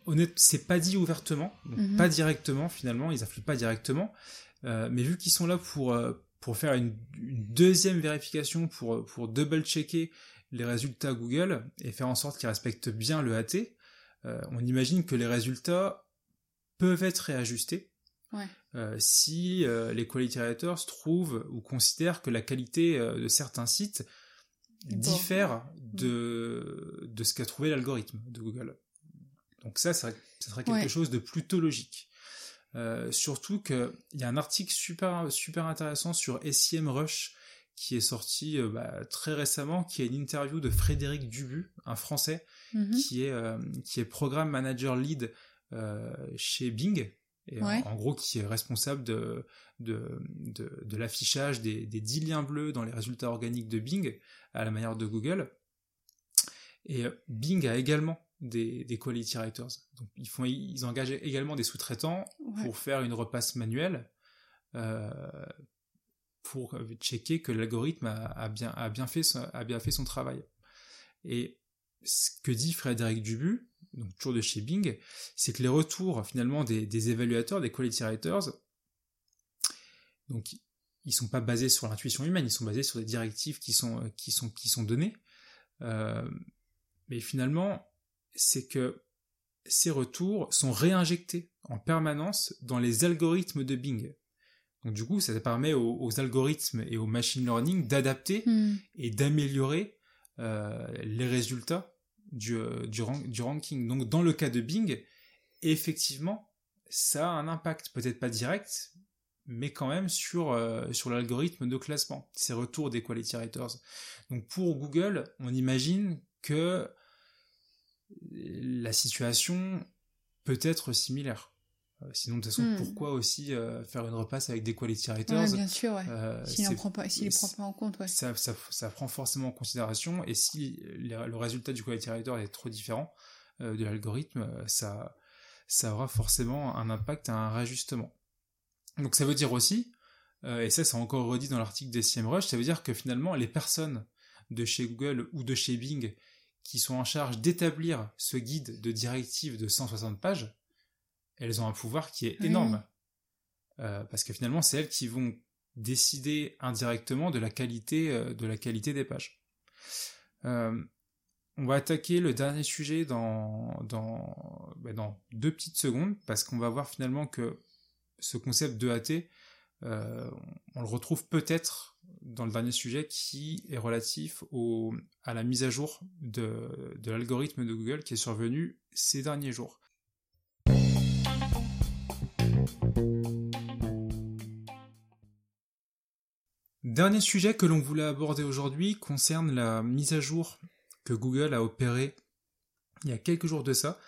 [SPEAKER 1] honnête, c'est pas dit ouvertement, mhm. pas directement finalement, ils influent pas directement, euh, mais vu qu'ils sont là pour euh, pour faire une, une, deuxième vérification, pour pour double checker les résultats Google et faire en sorte qu'ils respectent bien le AT, euh, on imagine que les résultats peuvent être réajustés euh, si euh, les quality writers trouvent ou considèrent que la qualité de certains sites diffère de, de ce qu'a trouvé l'algorithme de Google. Donc ça, ça, serait quelque chose de plutôt logique. surtout qu'il y a un article super, super intéressant sur SEMrush qui est sorti bah, très récemment, qui est une interview de Frédéric Dubu, un Français, Mhm. qui est euh, qui est programme manager lead euh, chez Bing. Et en, gros, qui est responsable de, de, de, l'affichage des, des 10 liens bleus dans les résultats organiques de Bing, à la manière de Google. Et euh, Bing a également des, des quality writers. Donc ils font, ils engagent également des sous-traitants pour faire une repasse manuelle, euh, pour checker que l'algorithme a, bien, fait, son travail. Et ce que dit Frédéric Dubu, donc toujours de chez Bing, c'est que les retours finalement des, évaluateurs, des quality writers, donc ils sont pas basés sur l'intuition humaine, ils sont basés sur des directives qui sont données. Euh, mais finalement, c'est que ces retours sont réinjectés en permanence dans les algorithmes de Bing. Donc du coup, ça permet aux, algorithmes et au machine learning d'adapter hmm. et d'améliorer euh, les résultats du, euh, du, ranking. Donc dans le cas de Bing, effectivement, ça a un impact, peut-être pas direct, mais quand même sur, euh, sur l'algorithme de classement, ces retours des quality writers. Donc pour Google, on imagine que la situation peut être similaire. Euh, sinon, de toute façon, hmm. pourquoi aussi euh, faire une repasse avec des quality writers?
[SPEAKER 2] Bien sûr, ouais. Euh, s'il ne prend pas, s'il prend pas en compte, ouais.
[SPEAKER 1] Ça, ça, ça, prend forcément en considération. Et si le résultat du quality writer est trop différent de l'algorithme, ça, ça aura forcément un impact, un réajustement. Donc ça veut dire aussi, et ça c'est encore redit dans l'article des CMrush, ça veut dire que finalement les personnes de chez Google ou de chez Bing qui sont en charge d'établir ce guide de directive de 160 pages, elles ont un pouvoir qui est énorme. Euh, parce que finalement, c'est elles qui vont décider indirectement de la qualité, euh, de la qualité des pages. Euh, on va attaquer le dernier sujet dans, dans, bah, dans deux petites secondes, parce qu'on va voir finalement que ce concept de AT, on le retrouve peut-être dans le dernier sujet qui est relatif au, à la mise à jour de, de l'algorithme de Google qui est survenu ces derniers jours. Dernier sujet que l'on voulait aborder aujourd'hui concerne la mise à jour que Google a opérée il y a quelques jours de ça,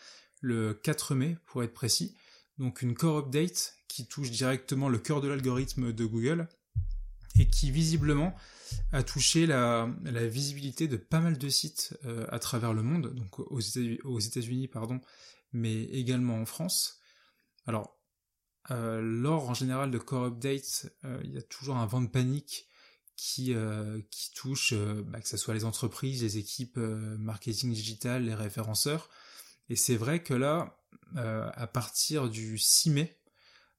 [SPEAKER 1] le 4 mai pour être précis. Donc une core update qui touche directement le cœur de l'algorithme de Google et qui visiblement a touché la, visibilité de pas mal de sites euh, à travers le monde, donc aux États-Unis, pardon, mais également en France. Alors euh, lors en général de Core Update, euh, il y a toujours un vent de panique qui, euh, touche, bah, que ce soit les entreprises, les équipes marketing digital, les référenceurs, Et c'est vrai que là, à partir du 6 mai,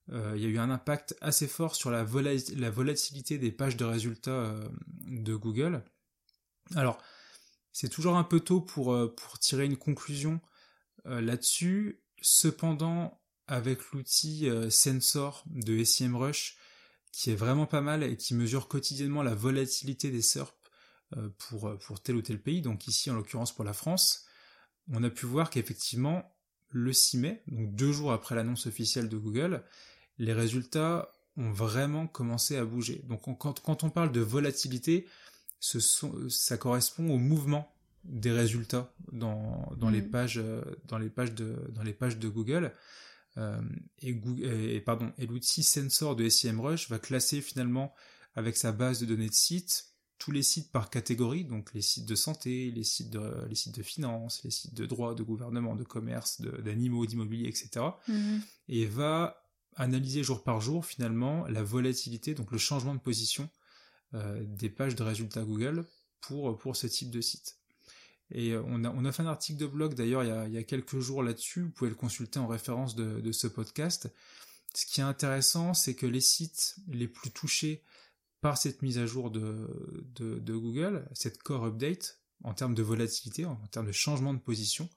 [SPEAKER 1] il y a eu un impact assez fort sur la, la volatilité des pages de résultats de Google. Alors, c'est toujours un peu tôt pour tirer une conclusion là-dessus. Cependant, avec l'outil Sensor de SEMrush, qui est vraiment pas mal et qui mesure quotidiennement la volatilité des SERP euh, pour, pour tel ou tel pays, donc ici en l'occurrence pour la France, on a pu voir qu'effectivement, le 6 mai, donc deux jours après l'annonce officielle de Google, les résultats ont vraiment commencé à bouger. Donc quand, quand on parle de volatilité, ce sont, ça correspond au mouvement des résultats dans, dans les mmh. pages euh, dans les pages de dans les pages de Google. Euh, et, pardon, et l'outil Sensor de SEMrush va classer finalement avec sa base de données de sites tous les sites par catégorie, donc les sites de santé, les sites de, les sites de finance, les sites de droit, de gouvernement, de commerce, d'animaux, d'immobilier, etc. Mhm. Et va analyser jour par jour finalement la volatilité, donc le changement de position euh, des pages de résultats Google pour, pour ce type de site. Et euh, on a, fait un article de blog d'ailleurs il, y a quelques jours là-dessus, vous pouvez le consulter en référence de, ce podcast. Ce qui est intéressant, c'est que les sites les plus touchés par cette mise à jour de, de, Google, cette core update, en termes de volatilité, en termes de changement de position,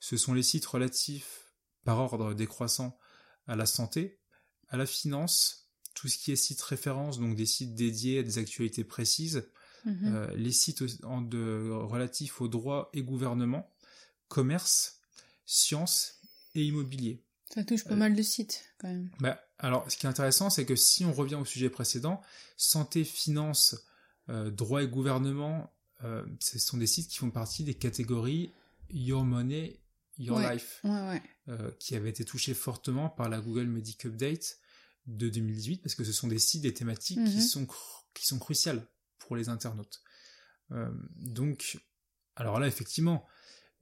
[SPEAKER 1] ce sont les sites relatifs par ordre décroissant à la santé, à la finance, tout ce qui est site référence, donc des sites dédiés à des actualités précises, Mhm. Euh, les sites de, relatifs au droit et gouvernement, commerce, sciences et immobilier.
[SPEAKER 2] Ça touche pas euh, mal de sites quand même.
[SPEAKER 1] Bah, alors, ce qui est intéressant, c'est que si on revient au sujet précédent, santé, finance, euh, droit et gouvernement, ce sont des sites qui font partie des catégories Your Money, Your Life, qui avaient été touchés fortement par la Google Medic Update de 2018, parce que ce sont des sites, des thématiques qui, mhm. sont qui sont cruciales pour les internautes. Euh, donc, alors là, effectivement,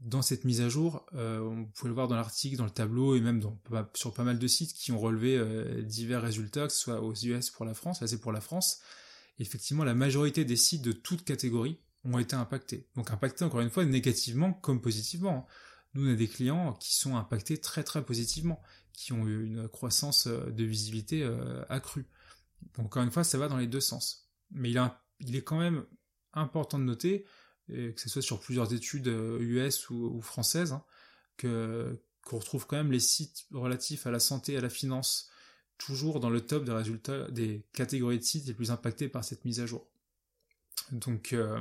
[SPEAKER 1] dans cette mise à jour, euh, on pouvait le voir dans l'article, dans le tableau et même sur pas mal de sites qui ont relevé euh, divers résultats, que ce soit aux US pour la France, là c'est pour la France. effectivement, la majorité des sites de toutes catégories ont été impactés. Donc impactés encore une fois négativement comme positivement. Nous, on a des clients qui sont impactés très très positivement, qui ont eu une croissance de visibilité accrue. Donc encore une fois, ça va dans les deux sens. Mais il a il est quand même important de noter, que ce soit sur plusieurs études US euh, ou, françaises, hein, qu'on retrouve quand même les sites relatifs à la santé et à la finance toujours dans le top des résultats des catégories de sites les plus impactés par cette mise à jour. Donc, euh,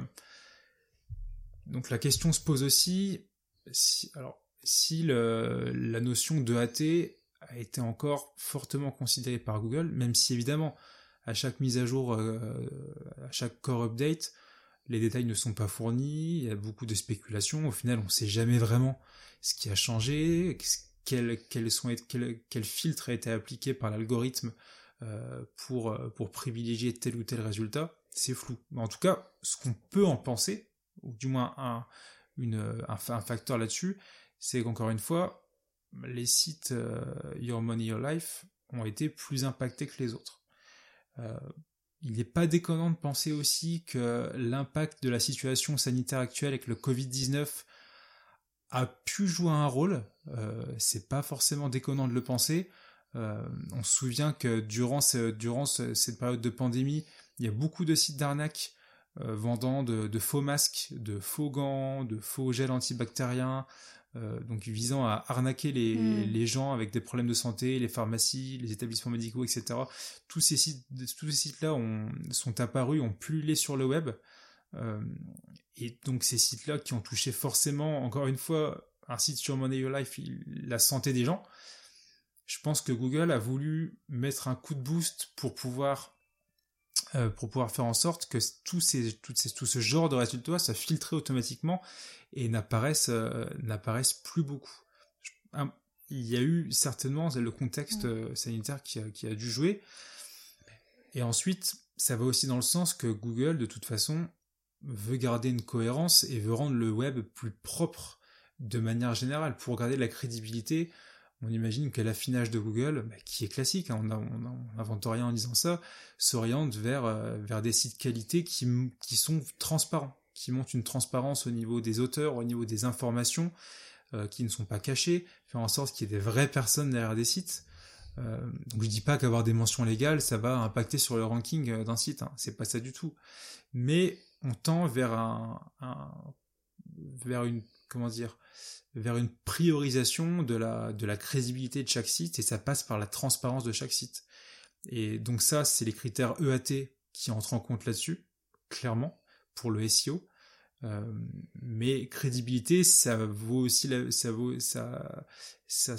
[SPEAKER 1] donc la question se pose aussi, si, alors, si la notion de AT a été encore fortement considérée par Google, même si évidemment à chaque mise à jour, euh, à chaque core update, les détails ne sont pas fournis, il y a beaucoup de spéculations, au final on ne sait jamais vraiment ce qui a changé, quel, sont, quel, filtre a été appliqué par l'algorithme euh, pour, euh, pour privilégier tel ou tel résultat, c'est flou. Mais en tout cas, ce qu'on peut en penser, ou du moins un, facteur là-dessus, c'est qu'encore une fois, les sites Your Money, Your Life ont été plus impactés que les autres. Euh, il n'est pas déconnant de penser aussi que l'impact de la situation sanitaire actuelle avec le Covid-19 a pu jouer un rôle. Euh, c'est pas forcément déconnant de le penser. Euh, on se souvient que durant, durant cette période de pandémie, il y a beaucoup de sites d'arnaque vendant de, faux masques, de faux gants, de faux gels antibactériens, euh, donc visant à arnaquer hmm. les, gens avec des problèmes de santé, les pharmacies, les établissements médicaux, etc. Tous ces sites, tous ces sites-là sont apparus, ont pullulé sur le web, euh, et donc ces sites-là qui ont touché forcément, encore une fois, un site sur Money Your Life, la santé des gens. Je pense que Google a voulu mettre un coup de boost pour pouvoir euh, pour pouvoir faire en sorte que tout, ces, tout, ces, tout ce genre de résultats soit filtré automatiquement et n'apparaissent euh, plus beaucoup. Il y a eu certainement le contexte euh, sanitaire qui a, qui a dû jouer. Et ensuite, ça va aussi dans le sens que Google, de toute façon, veut garder une cohérence et veut rendre le web plus propre de manière générale pour garder la crédibilité on imagine que l'affinage de Google, bah, qui est classique, hein, on n'invente rien en disant ça, s'oriente vers, euh, des sites qualité qui, sont transparents, qui montrent une transparence au niveau des auteurs, au niveau des informations, qui ne sont pas cachés, faire en sorte qu'il y ait des vraies personnes derrière des sites. Euh, donc dis pas qu'avoir des mentions légales, ça va impacter sur le ranking euh, d'un site, hein. c'est pas ça du tout. Mais on tend vers un, vers une comment dire vers une priorisation de la de la crédibilité de chaque site et ça passe par la transparence de chaque site. Et donc ça, c'est les critères EAT qui entrent en compte là-dessus, clairement, pour le SEO. Euh, mais crédibilité, ça vaut aussi, ça vaut, ça, ça,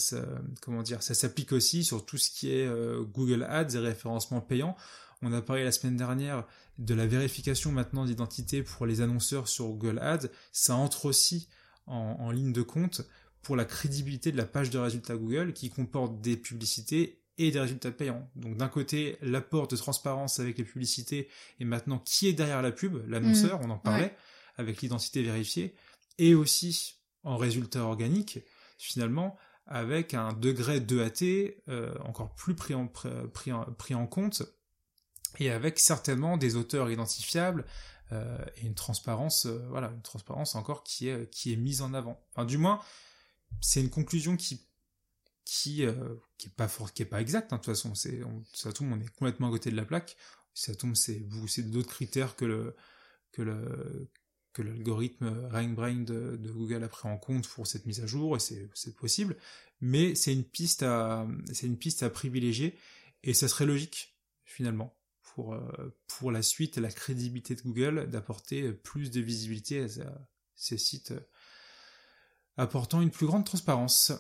[SPEAKER 1] comment dire, ça s'applique aussi sur tout ce qui est euh, Google Ads et référencement payant. On a parlé la semaine dernière de la vérification maintenant d'identité pour les annonceurs sur Google Ads. Ça entre aussi en, en ligne de compte pour la crédibilité de la page de résultats Google qui comporte des publicités et des résultats payants. Donc d'un côté, l'apport de transparence avec les publicités et maintenant qui est derrière la pub, l'annonceur, mmh. on en parlait avec l'identité vérifiée, et aussi en résultat organique, finalement, avec un degré de AT euh, encore plus pris en, pris, en, pris en compte, et avec certainement des auteurs identifiables, et une transparence, euh, voilà, une transparence encore qui est, qui est mise en avant. Enfin, du moins, c'est une conclusion qui qui qui est pas fort, qui est pas exacte. Hein, de toute façon, ça tombe, on est complètement à côté de la plaque. Ça tombe, c'est c'est d'autres critères que le que le que l'algorithme RankBrain de, de, Google a pris en compte pour cette mise à jour, et c'est possible, mais c'est une piste à c'est une piste à privilégier, et ça serait logique finalement pour euh, pour la suite et la crédibilité de Google d'apporter plus de visibilité à, ces sites apportant une plus grande transparence.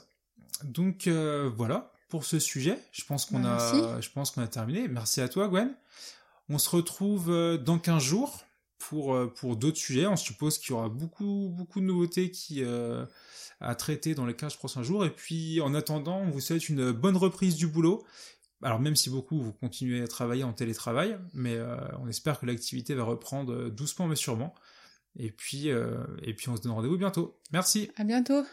[SPEAKER 1] Donc euh, voilà pour ce sujet. Je pense qu'on a je pense qu'on a terminé. Merci à toi Gwen. On se retrouve euh, dans 15 jours pour, euh, pour d'autres sujets. On suppose qu'il y aura beaucoup, beaucoup de nouveautés qui, euh, à traiter dans les 15 prochains jours. Et puis, en attendant, on vous souhaite une bonne reprise du boulot. Alors, même si beaucoup vous continuez à travailler en télétravail, mais euh, on espère que l'activité va reprendre doucement mais sûrement. Et puis, et puis on se donne rendez-vous bientôt. Merci.
[SPEAKER 2] À bientôt.